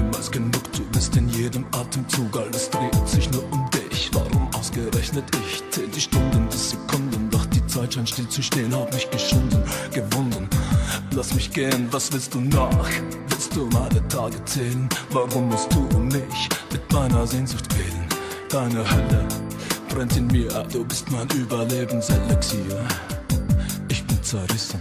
niemals genug, du bist in jedem Atemzug, alles dreht sich nur um dich. Warum ausgerechnet ich? Zähl die Stunden, die Sekunden, doch die Zeit scheint still zu stehen, hab mich geschunden, gewunden. Lass mich gehen, was willst du nach? Willst du meine Tage zählen? Warum musst du mich mit meiner Sehnsucht quälen? Deine Hölle brennt in mir, du bist mein Überlebenselixier. Ich bin zerrissen.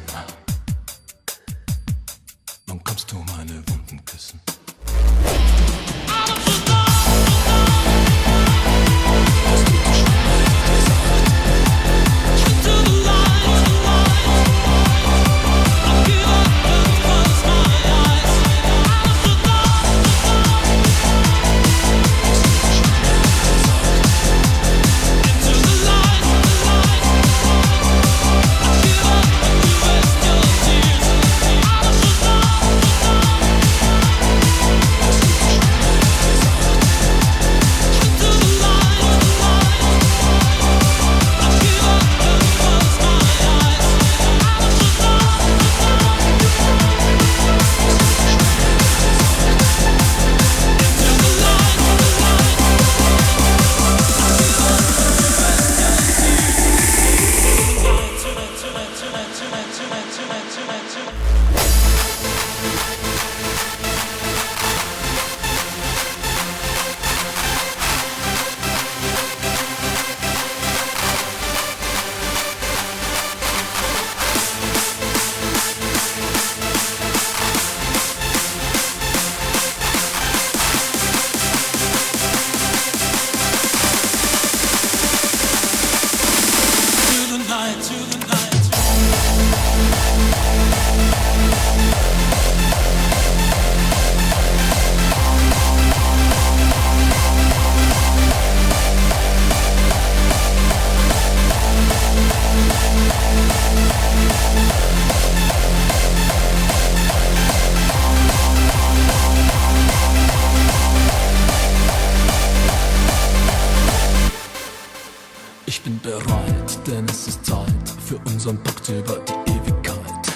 Bin bereit, denn es ist Zeit für unseren Pakt über die Ewigkeit.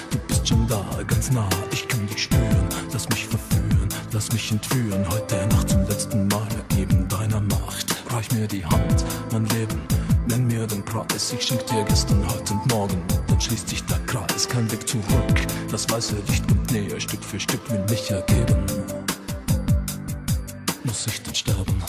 Du bist schon da, ganz nah, ich kann dich spüren. Lass mich verführen, lass mich entführen. Heute Nacht zum letzten Mal ergeben deiner Macht. Reich mir die Hand, mein Leben, nenn mir den Preis. Ich schenk dir gestern, heute und morgen. Dann schließt sich der Kreis, kein Weg zurück. Das weiße Licht kommt näher, Stück für Stück will mich ergeben. Muss ich denn sterben,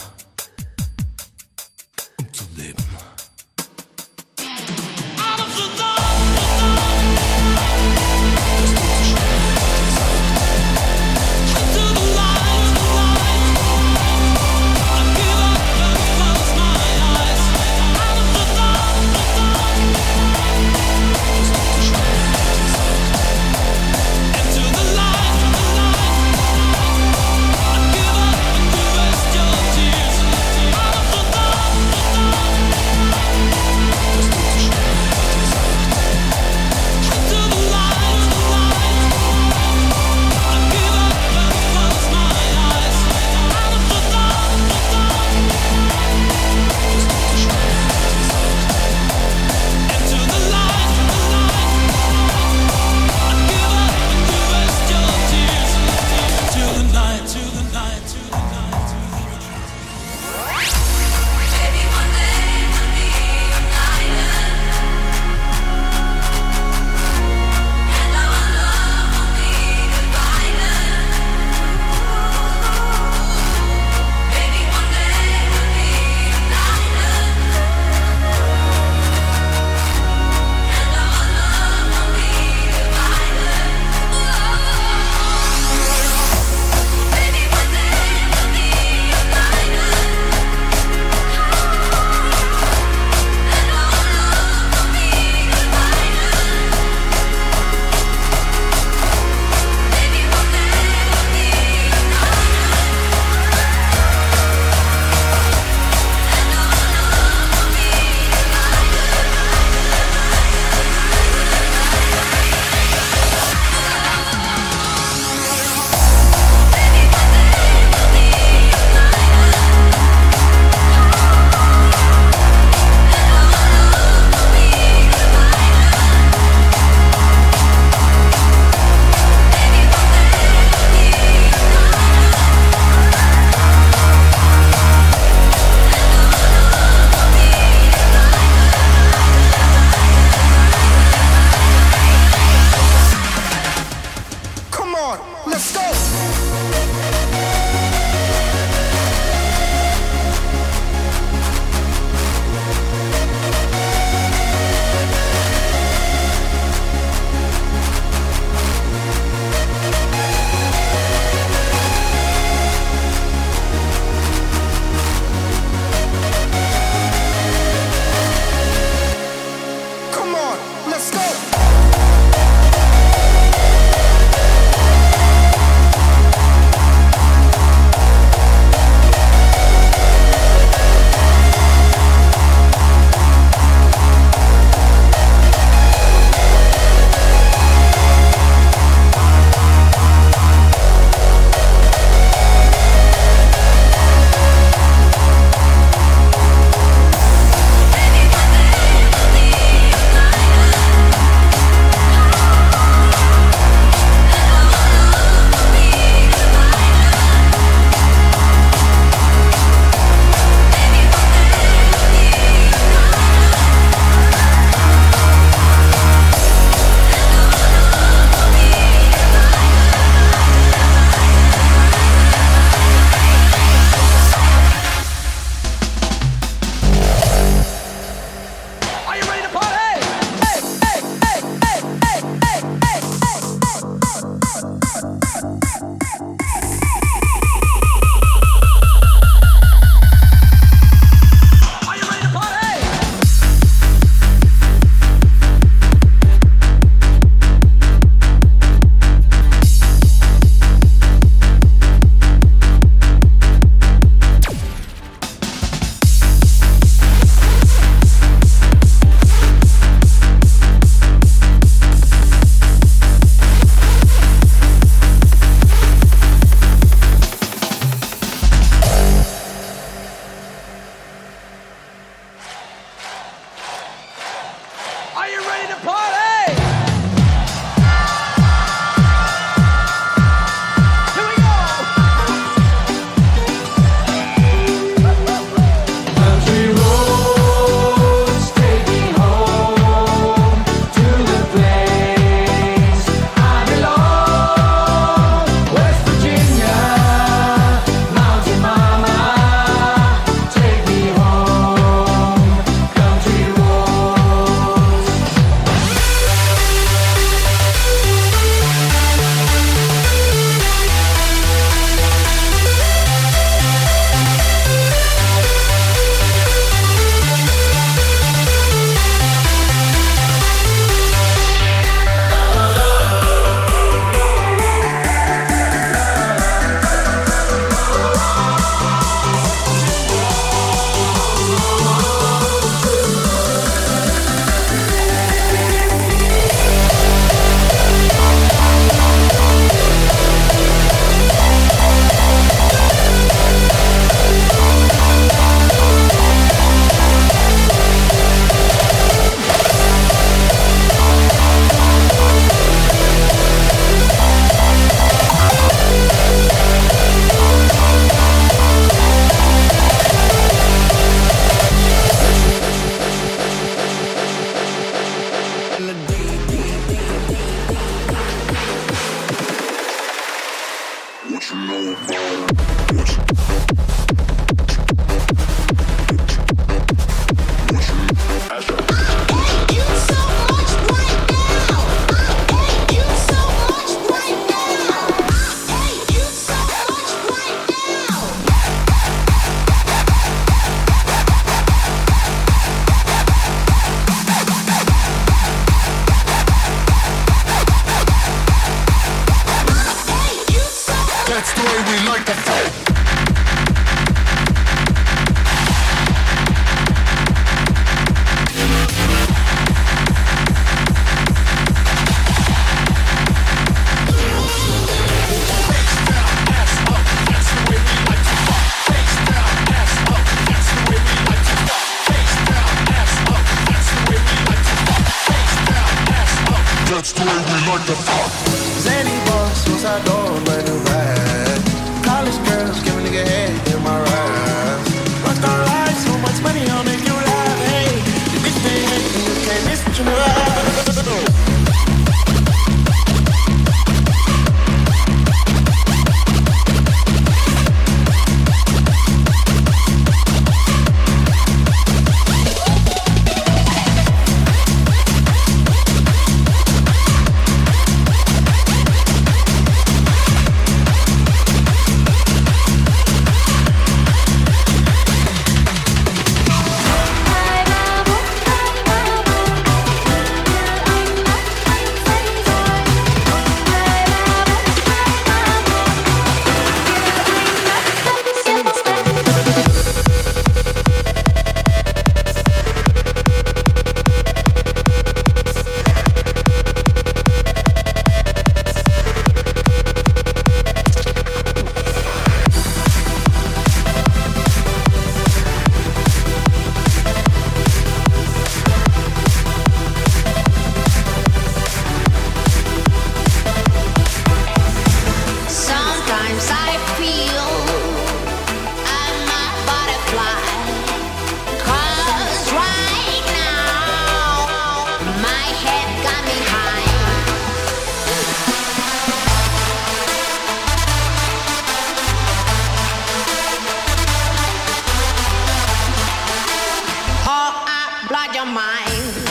inside your mind.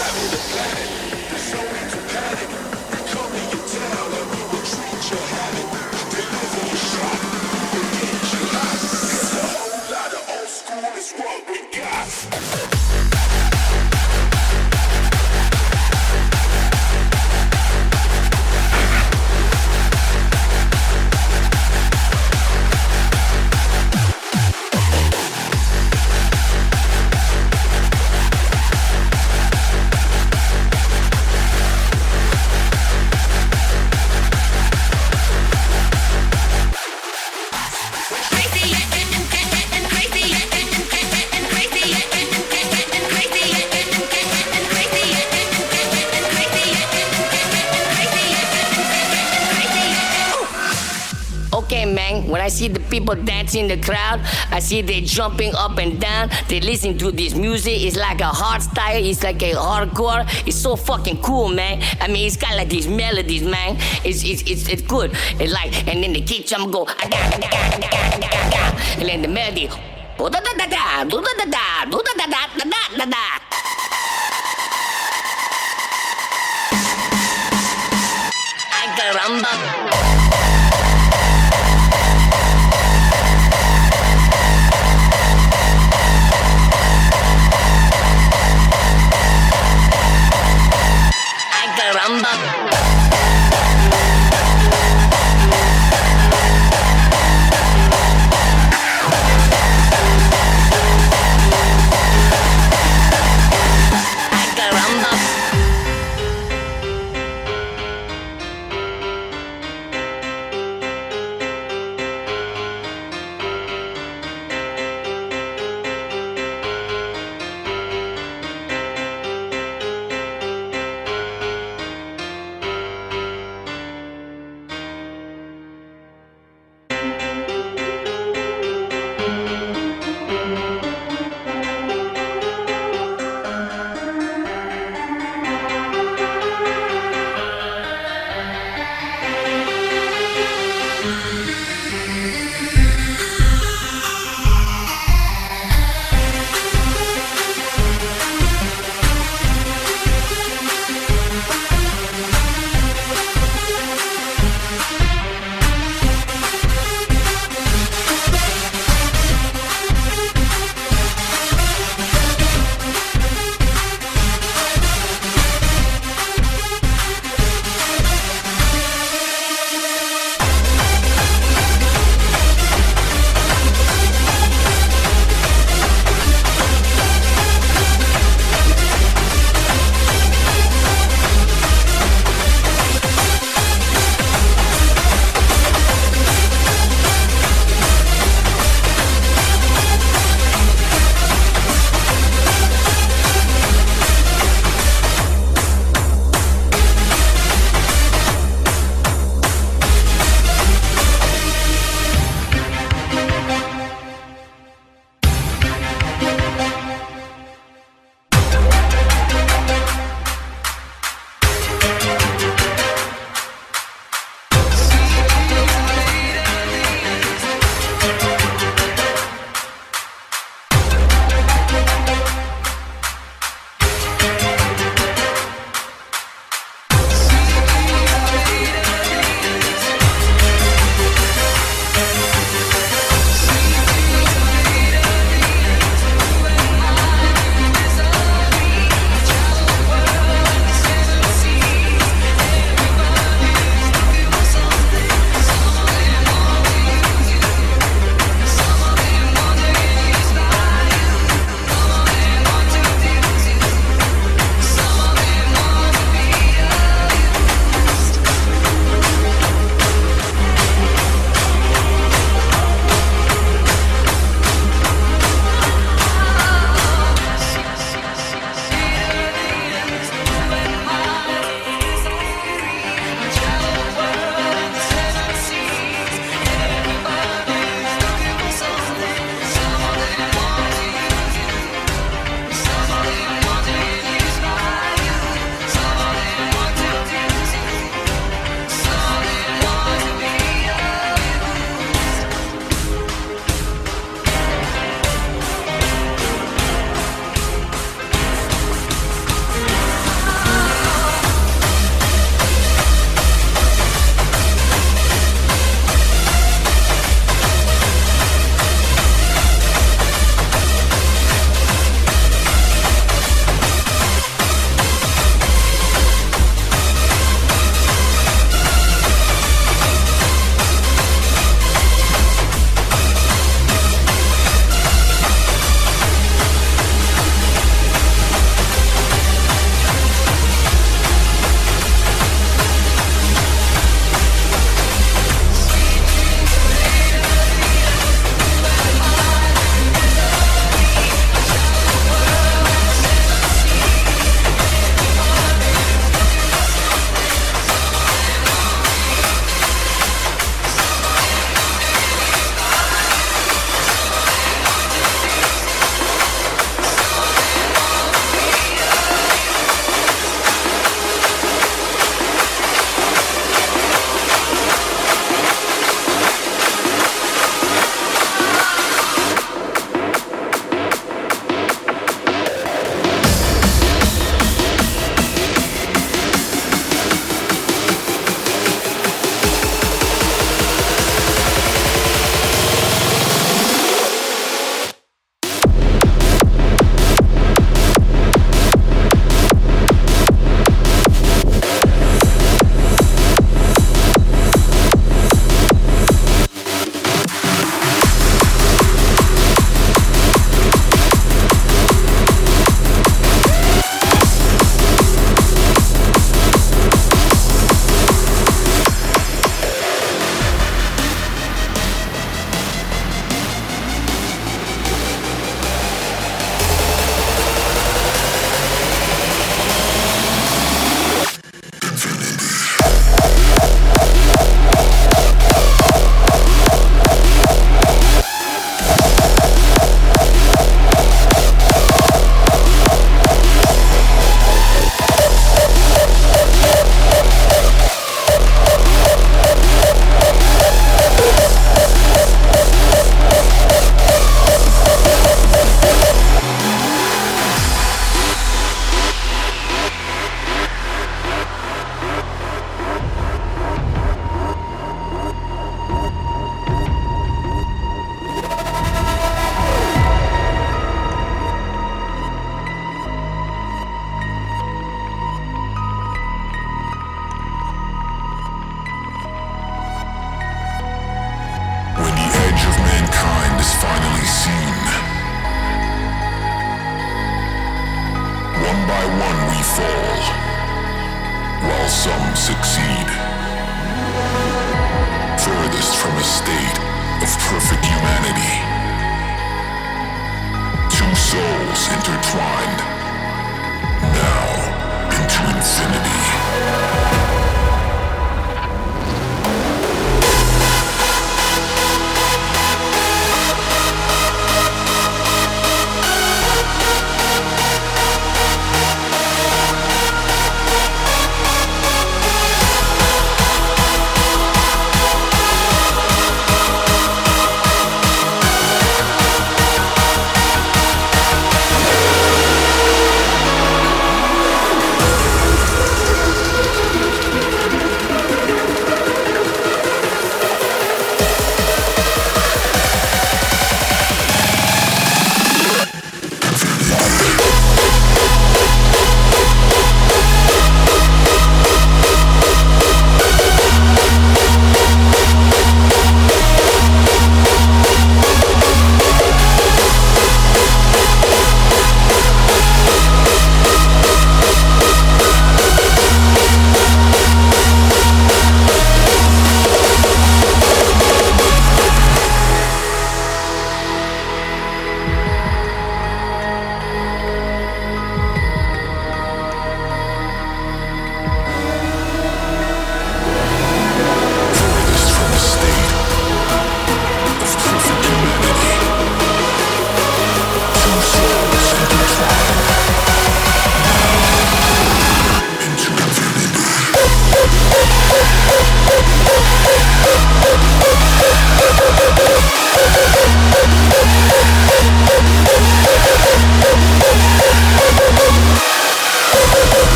panic. So to panic. people dance in the crowd. I see they jumping up and down. They listen to this music. It's like a hard style. It's like a hardcore. It's so fucking cool, man. I mean, it's got like these melodies, man. It's it's it's, it's good. It's like and then the kick jump go and then the melody. Caramba.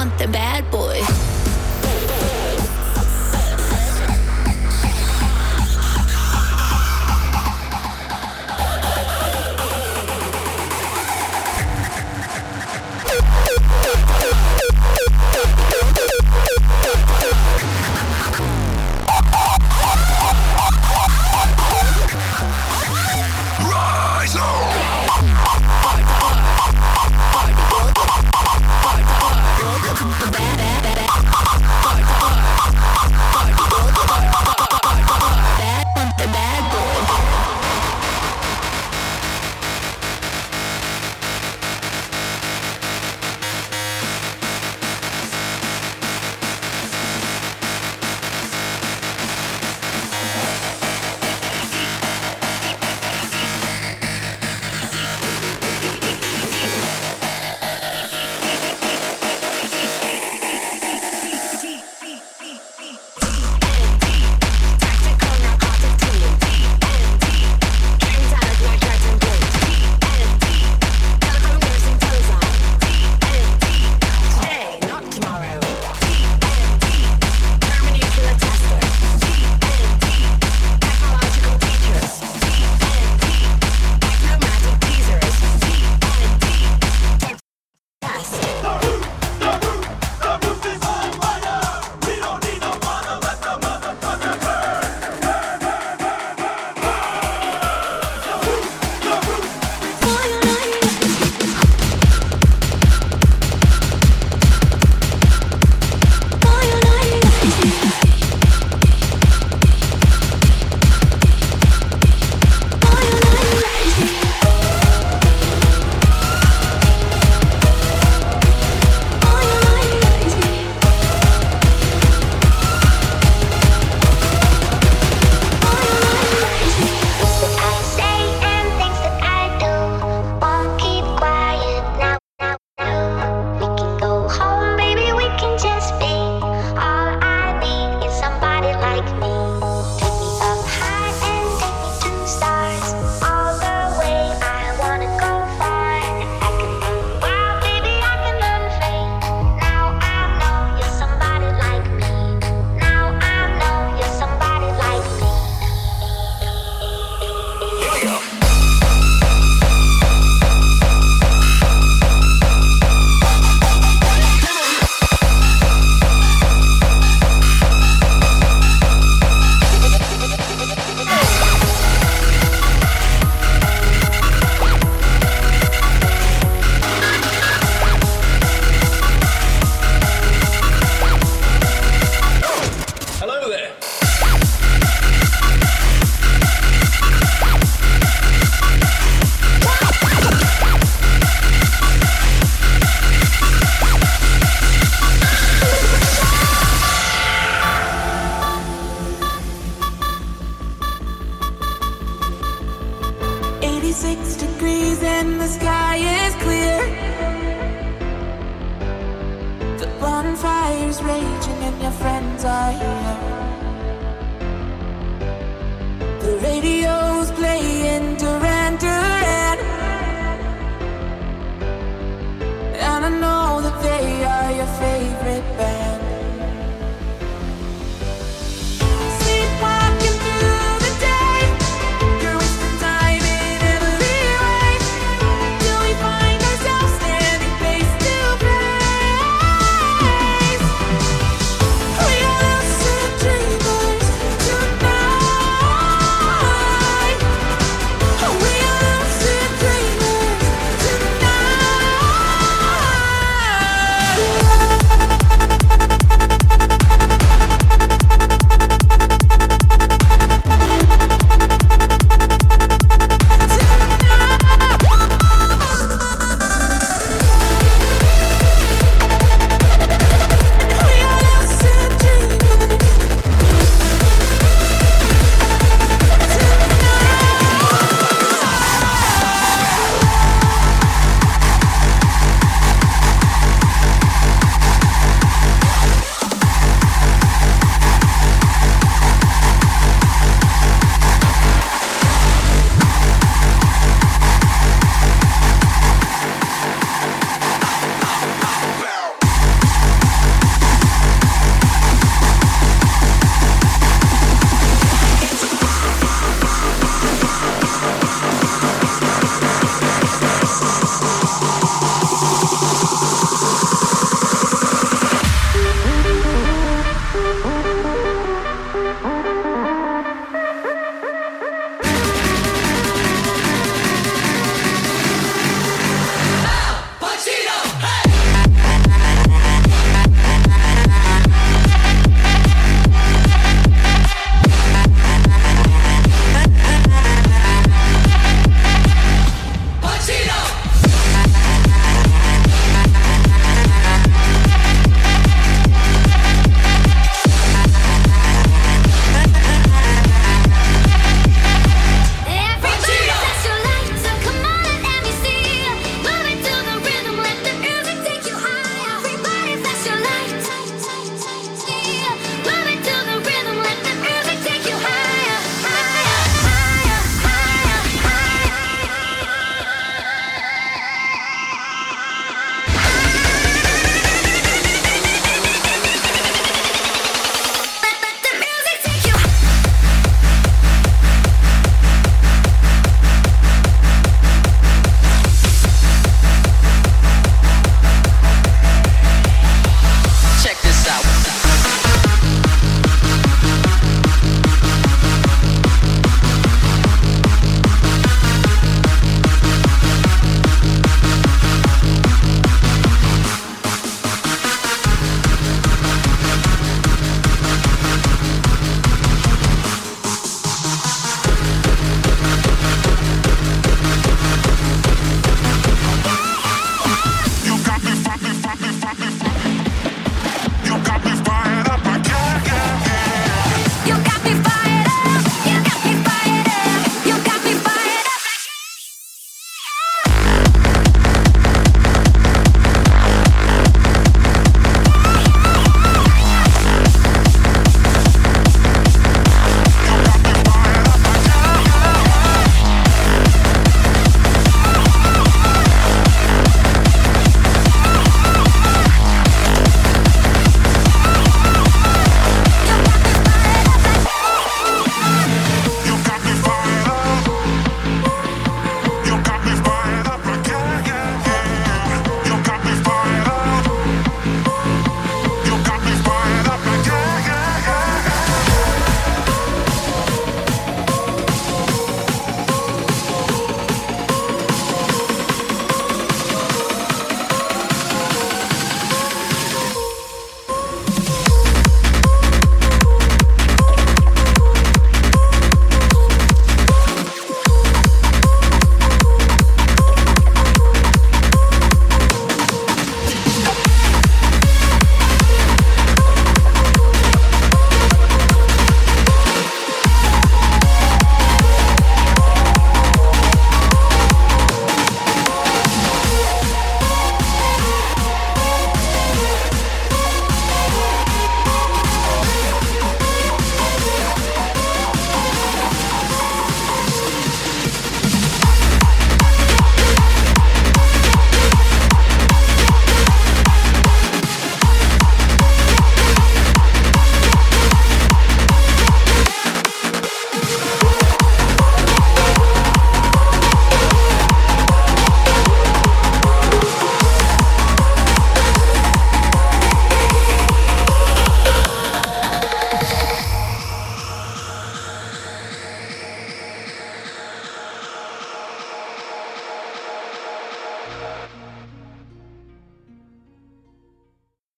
want the bad boy. Oh.